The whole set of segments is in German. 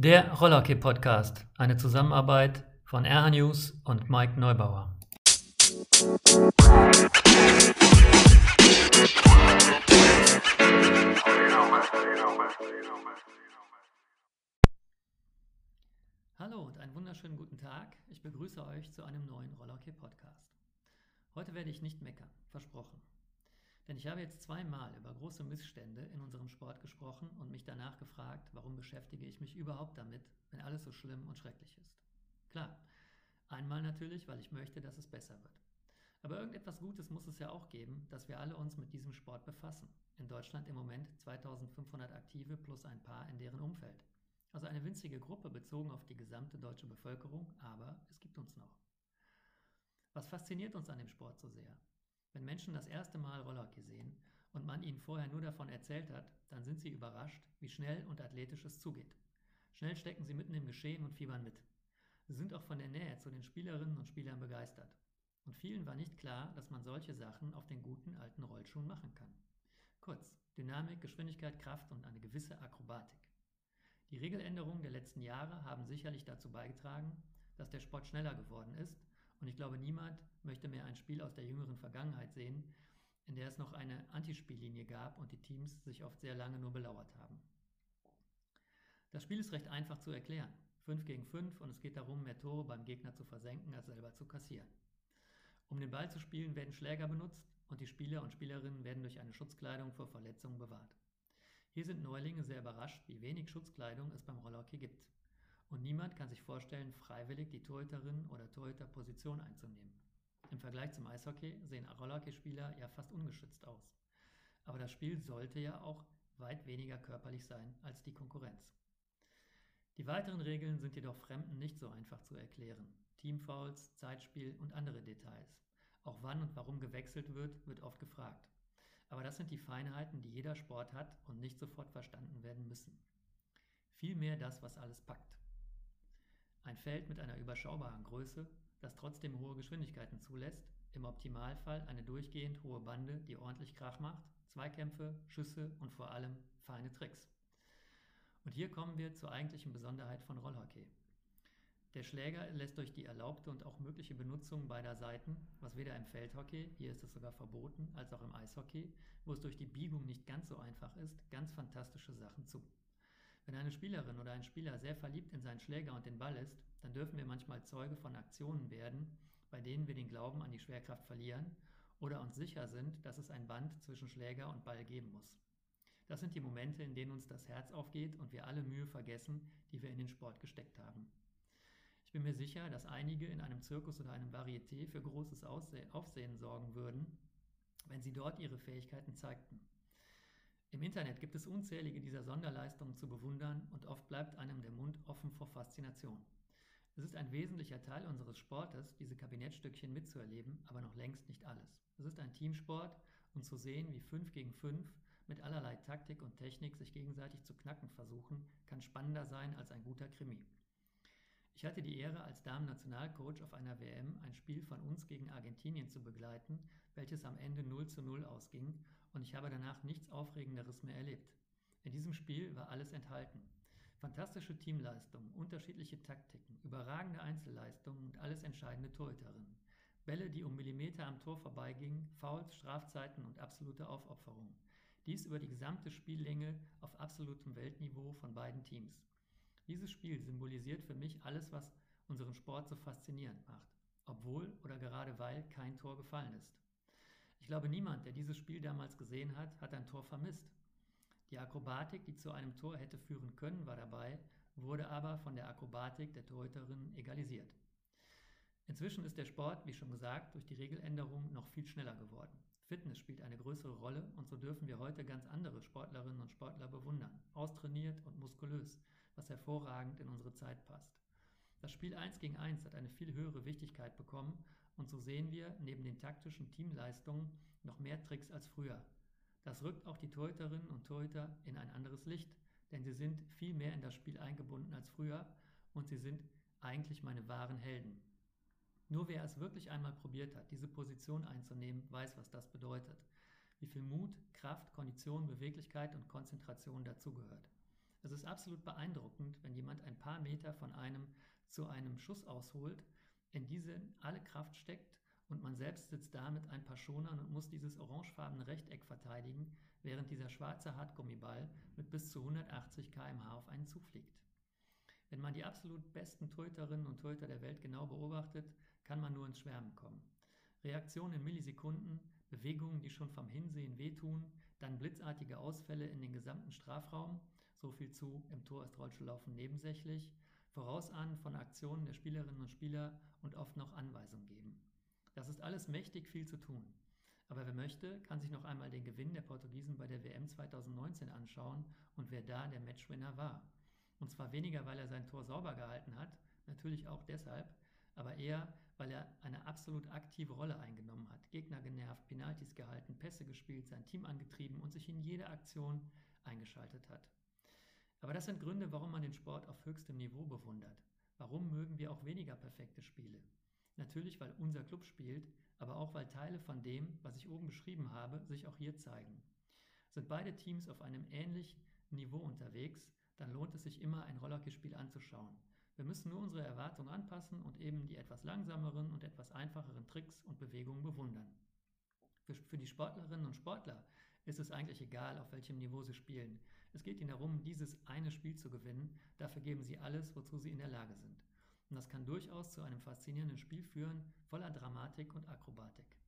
Der Rollerkey Podcast, eine Zusammenarbeit von RH News und Mike Neubauer. Hallo und einen wunderschönen guten Tag. Ich begrüße euch zu einem neuen Rollerkey Podcast. Heute werde ich nicht meckern, versprochen. Denn ich habe jetzt zweimal über große Missstände in unserem Sport gesprochen und mich danach gefragt, warum beschäftige ich mich überhaupt damit, wenn alles so schlimm und schrecklich ist. Klar, einmal natürlich, weil ich möchte, dass es besser wird. Aber irgendetwas Gutes muss es ja auch geben, dass wir alle uns mit diesem Sport befassen. In Deutschland im Moment 2500 Aktive plus ein paar in deren Umfeld. Also eine winzige Gruppe bezogen auf die gesamte deutsche Bevölkerung, aber es gibt uns noch. Was fasziniert uns an dem Sport so sehr? Wenn Menschen das erste Mal Rollerhockey sehen und man ihnen vorher nur davon erzählt hat, dann sind sie überrascht, wie schnell und athletisch es zugeht. Schnell stecken sie mitten im Geschehen und fiebern mit. Sie sind auch von der Nähe zu den Spielerinnen und Spielern begeistert. Und vielen war nicht klar, dass man solche Sachen auf den guten alten Rollschuhen machen kann. Kurz, Dynamik, Geschwindigkeit, Kraft und eine gewisse Akrobatik. Die Regeländerungen der letzten Jahre haben sicherlich dazu beigetragen, dass der Sport schneller geworden ist und ich glaube, niemand möchte mehr ein Spiel aus der jüngeren Vergangenheit sehen, in der es noch eine Antispiellinie gab und die Teams sich oft sehr lange nur belauert haben. Das Spiel ist recht einfach zu erklären. 5 gegen 5 und es geht darum, mehr Tore beim Gegner zu versenken, als selber zu kassieren. Um den Ball zu spielen, werden Schläger benutzt und die Spieler und Spielerinnen werden durch eine Schutzkleidung vor Verletzungen bewahrt. Hier sind Neulinge sehr überrascht, wie wenig Schutzkleidung es beim Rollhockey gibt. Und niemand kann sich vorstellen, freiwillig die Torhüterin oder Torhüterposition einzunehmen. Im Vergleich zum Eishockey sehen Rollhockeyspieler ja fast ungeschützt aus. Aber das Spiel sollte ja auch weit weniger körperlich sein als die Konkurrenz. Die weiteren Regeln sind jedoch Fremden nicht so einfach zu erklären. Teamfouls, Zeitspiel und andere Details. Auch wann und warum gewechselt wird, wird oft gefragt. Aber das sind die Feinheiten, die jeder Sport hat und nicht sofort verstanden werden müssen. Vielmehr das, was alles packt. Ein Feld mit einer überschaubaren Größe, das trotzdem hohe Geschwindigkeiten zulässt, im Optimalfall eine durchgehend hohe Bande, die ordentlich Krach macht, Zweikämpfe, Schüsse und vor allem feine Tricks. Und hier kommen wir zur eigentlichen Besonderheit von Rollhockey. Der Schläger lässt durch die erlaubte und auch mögliche Benutzung beider Seiten, was weder im Feldhockey, hier ist es sogar verboten, als auch im Eishockey, wo es durch die Biegung nicht ganz so einfach ist, ganz fantastische Sachen zu. Wenn eine Spielerin oder ein Spieler sehr verliebt in seinen Schläger und den Ball ist, dann dürfen wir manchmal Zeuge von Aktionen werden, bei denen wir den Glauben an die Schwerkraft verlieren oder uns sicher sind, dass es ein Band zwischen Schläger und Ball geben muss. Das sind die Momente, in denen uns das Herz aufgeht und wir alle Mühe vergessen, die wir in den Sport gesteckt haben. Ich bin mir sicher, dass einige in einem Zirkus oder einem Varieté für großes Aufsehen sorgen würden, wenn sie dort ihre Fähigkeiten zeigten. Im Internet gibt es unzählige dieser Sonderleistungen zu bewundern und oft bleibt einem der Mund offen vor Faszination. Es ist ein wesentlicher Teil unseres Sportes, diese Kabinettstückchen mitzuerleben, aber noch längst nicht alles. Es ist ein Teamsport und zu sehen, wie 5 gegen 5 mit allerlei Taktik und Technik sich gegenseitig zu knacken versuchen, kann spannender sein als ein guter Krimi. Ich hatte die Ehre, als Damen-Nationalcoach auf einer WM ein Spiel von uns gegen Argentinien zu begleiten, welches am Ende 0 zu 0 ausging und ich habe danach nichts Aufregenderes mehr erlebt. In diesem Spiel war alles enthalten. Fantastische Teamleistungen, unterschiedliche Taktiken, überragende Einzelleistungen und alles entscheidende Torhüterinnen. Bälle, die um Millimeter am Tor vorbeigingen, Fouls, Strafzeiten und absolute Aufopferung. Dies über die gesamte Spiellänge auf absolutem Weltniveau von beiden Teams. Dieses Spiel symbolisiert für mich alles, was unseren Sport so faszinierend macht, obwohl oder gerade weil kein Tor gefallen ist. Ich glaube, niemand, der dieses Spiel damals gesehen hat, hat ein Tor vermisst. Die Akrobatik, die zu einem Tor hätte führen können, war dabei, wurde aber von der Akrobatik der Torhüterin egalisiert. Inzwischen ist der Sport, wie schon gesagt, durch die Regeländerung noch viel schneller geworden. Fitness spielt eine größere Rolle und so dürfen wir heute ganz andere Sportlerinnen und Sportler bewundern, austrainiert und muskulös, was hervorragend in unsere Zeit passt. Das Spiel 1 gegen 1 hat eine viel höhere Wichtigkeit bekommen und so sehen wir neben den taktischen Teamleistungen noch mehr Tricks als früher. Das rückt auch die Torhüterinnen und Torhüter in ein anderes Licht, denn sie sind viel mehr in das Spiel eingebunden als früher und sie sind eigentlich meine wahren Helden. Nur wer es wirklich einmal probiert hat, diese Position einzunehmen, weiß, was das bedeutet. Wie viel Mut, Kraft, Kondition, Beweglichkeit und Konzentration dazugehört. Es ist absolut beeindruckend, wenn jemand ein paar Meter von einem zu einem Schuss ausholt, in diese alle Kraft steckt und man selbst sitzt da mit ein paar Schonern und muss dieses orangefarbene Rechteck verteidigen, während dieser schwarze Hartgummiball mit bis zu 180 km/h auf einen zufliegt. Wenn man die absolut besten Torhüterinnen und Torhüter der Welt genau beobachtet, kann man nur ins Schwärmen kommen. Reaktionen in Millisekunden, Bewegungen, die schon vom Hinsehen wehtun, dann blitzartige Ausfälle in den gesamten Strafraum, so viel zu, im Tor ist Rollstuhllaufen nebensächlich, Vorausahnen von Aktionen der Spielerinnen und Spieler und oft noch Anweisungen geben. Das ist alles mächtig viel zu tun. Aber wer möchte, kann sich noch einmal den Gewinn der Portugiesen bei der WM 2019 anschauen und wer da der Matchwinner war. Und zwar weniger, weil er sein Tor sauber gehalten hat, natürlich auch deshalb, aber eher, weil er eine absolut aktive Rolle eingenommen hat, Gegner genervt, Penalties gehalten, Pässe gespielt, sein Team angetrieben und sich in jede Aktion eingeschaltet hat. Aber das sind Gründe, warum man den Sport auf höchstem Niveau bewundert. Warum mögen wir auch weniger perfekte Spiele? Natürlich, weil unser Club spielt, aber auch weil Teile von dem, was ich oben beschrieben habe, sich auch hier zeigen. Sind beide Teams auf einem ähnlichen Niveau unterwegs, dann lohnt es sich immer, ein Rollerhockeyspiel anzuschauen. Wir müssen nur unsere Erwartungen anpassen und eben die etwas langsameren und etwas einfacheren Tricks und Bewegungen bewundern. Für die Sportlerinnen und Sportler ist es eigentlich egal, auf welchem Niveau sie spielen. Es geht ihnen darum, dieses eine Spiel zu gewinnen. Dafür geben sie alles, wozu sie in der Lage sind. Und das kann durchaus zu einem faszinierenden Spiel führen, voller Dramatik und Akrobatik.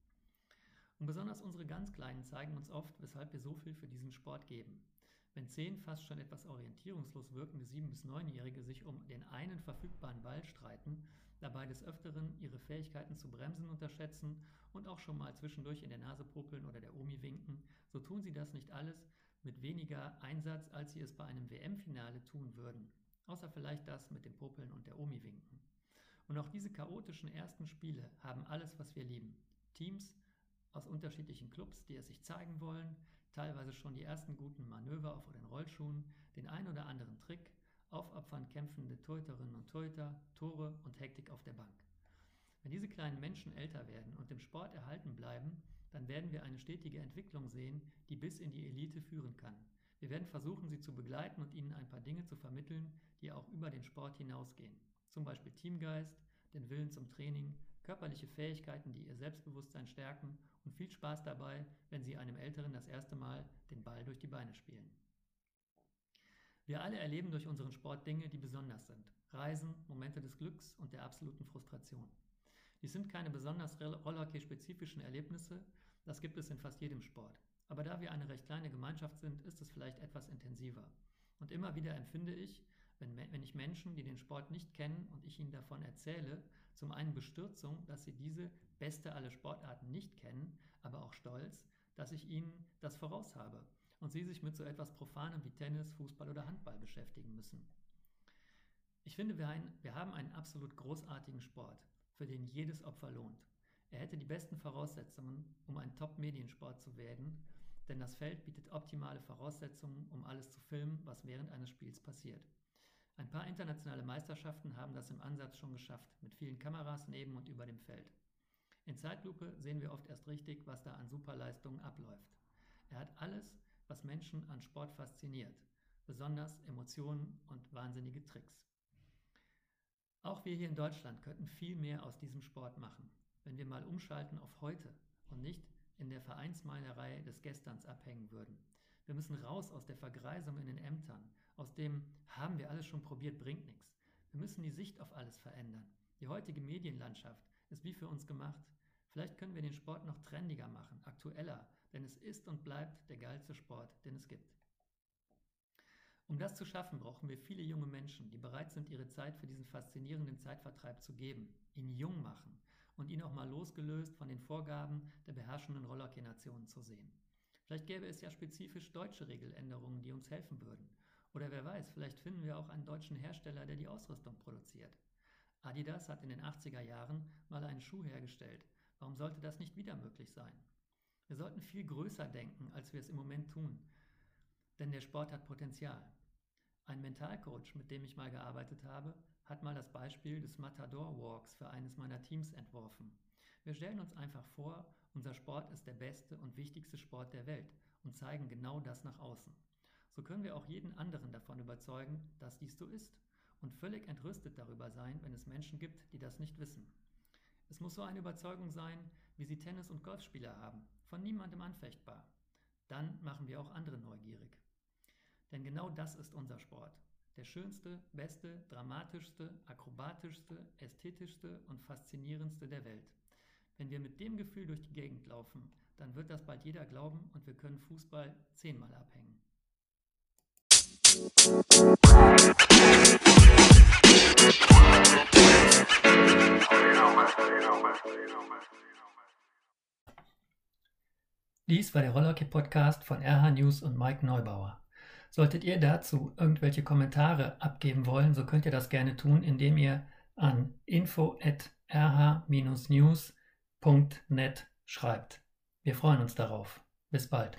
Und besonders unsere ganz Kleinen zeigen uns oft, weshalb wir so viel für diesen Sport geben. Wenn zehn fast schon etwas orientierungslos wirkende sieben- bis neunjährige sich um den einen verfügbaren Ball streiten, dabei des Öfteren ihre Fähigkeiten zu bremsen unterschätzen und auch schon mal zwischendurch in der Nase popeln oder der Omi winken, so tun sie das nicht alles mit weniger Einsatz, als sie es bei einem WM-Finale tun würden. Außer vielleicht das mit dem Popeln und der Omi winken. Und auch diese chaotischen ersten Spiele haben alles, was wir lieben. Teams aus unterschiedlichen Clubs, die es sich zeigen wollen, teilweise schon die ersten guten Manöver auf den Rollschuhen, den ein oder anderen Trick, aufopfernd kämpfende Torhüterinnen und Torhüter, Tore und Hektik auf der Bank. Wenn diese kleinen Menschen älter werden und im Sport erhalten bleiben, dann werden wir eine stetige Entwicklung sehen, die bis in die Elite führen kann. Wir werden versuchen, sie zu begleiten und ihnen ein paar Dinge zu vermitteln, die auch über den Sport hinausgehen. Zum Beispiel Teamgeist, den Willen zum Training, körperliche Fähigkeiten, die ihr Selbstbewusstsein stärken und viel Spaß dabei, wenn Sie einem Älteren das erste Mal den Ball durch die Beine spielen. Wir alle erleben durch unseren Sport Dinge, die besonders sind. Reisen, Momente des Glücks und der absoluten Frustration. Dies sind keine besonders Rollerhockey-spezifischen Erlebnisse, das gibt es in fast jedem Sport. Aber da wir eine recht kleine Gemeinschaft sind, ist es vielleicht etwas intensiver. Und immer wieder empfinde ich, wenn, wenn ich Menschen, die den Sport nicht kennen und ich ihnen davon erzähle, zum einen Bestürzung, dass sie diese beste aller Sportarten nicht kennen, aber auch Stolz, dass ich ihnen das voraus habe und sie sich mit so etwas Profanem wie Tennis, Fußball oder Handball beschäftigen müssen. Ich finde, wir, ein, wir haben einen absolut großartigen Sport, für den jedes Opfer lohnt. Er hätte die besten Voraussetzungen, um ein Top-Mediensport zu werden, denn das Feld bietet optimale Voraussetzungen, um alles zu filmen, was während eines Spiels passiert. Ein paar internationale Meisterschaften haben das im Ansatz schon geschafft, mit vielen Kameras neben und über dem Feld. In Zeitlupe sehen wir oft erst richtig, was da an Superleistungen abläuft. Er hat alles, was Menschen an Sport fasziniert, besonders Emotionen und wahnsinnige Tricks. Auch wir hier in Deutschland könnten viel mehr aus diesem Sport machen, wenn wir mal umschalten auf heute und nicht in der Vereinsmeinerei des Gesterns abhängen würden. Wir müssen raus aus der Vergreisung in den Ämtern, aus dem haben wir alles schon probiert, bringt nichts. Wir müssen die Sicht auf alles verändern. Die heutige Medienlandschaft ist wie für uns gemacht. Vielleicht können wir den Sport noch trendiger machen, aktueller, denn es ist und bleibt der geilste Sport, den es gibt. Um das zu schaffen, brauchen wir viele junge Menschen, die bereit sind, ihre Zeit für diesen faszinierenden Zeitvertreib zu geben, ihn jung machen und ihn auch mal losgelöst von den Vorgaben der beherrschenden Rollerhockey-Nationen zu sehen. Vielleicht gäbe es ja spezifisch deutsche Regeländerungen, die uns helfen würden. Oder wer weiß, vielleicht finden wir auch einen deutschen Hersteller, der die Ausrüstung produziert. Adidas hat in den 80er Jahren mal einen Schuh hergestellt. Warum sollte das nicht wieder möglich sein? Wir sollten viel größer denken, als wir es im Moment tun. Denn der Sport hat Potenzial. Ein Mentalcoach, mit dem ich mal gearbeitet habe, hat mal das Beispiel des Matador Walks für eines meiner Teams entworfen. Wir stellen uns einfach vor, unser Sport ist der beste und wichtigste Sport der Welt und zeigen genau das nach außen. so können wir auch jeden anderen davon überzeugen, dass dies so ist und völlig entrüstet darüber sein, wenn es Menschen gibt, die das nicht wissen. Es muss so eine Überzeugung sein, wie sie Tennis- und Golfspieler haben, von niemandem anfechtbar. Dann machen wir auch andere neugierig. Denn genau das ist unser Sport. Der schönste, beste, dramatischste, akrobatischste, ästhetischste und faszinierendste der Welt. Wenn wir mit dem Gefühl durch die Gegend laufen, dann wird das bald jeder glauben und wir können Fußball zehnmal abhängen. Dies war der Rollerkey Podcast von RH News und Mike Neubauer. Solltet ihr dazu irgendwelche Kommentare abgeben wollen, so könnt ihr das gerne tun, indem ihr an info@rh-news.net schreibt. Wir freuen uns darauf. Bis bald.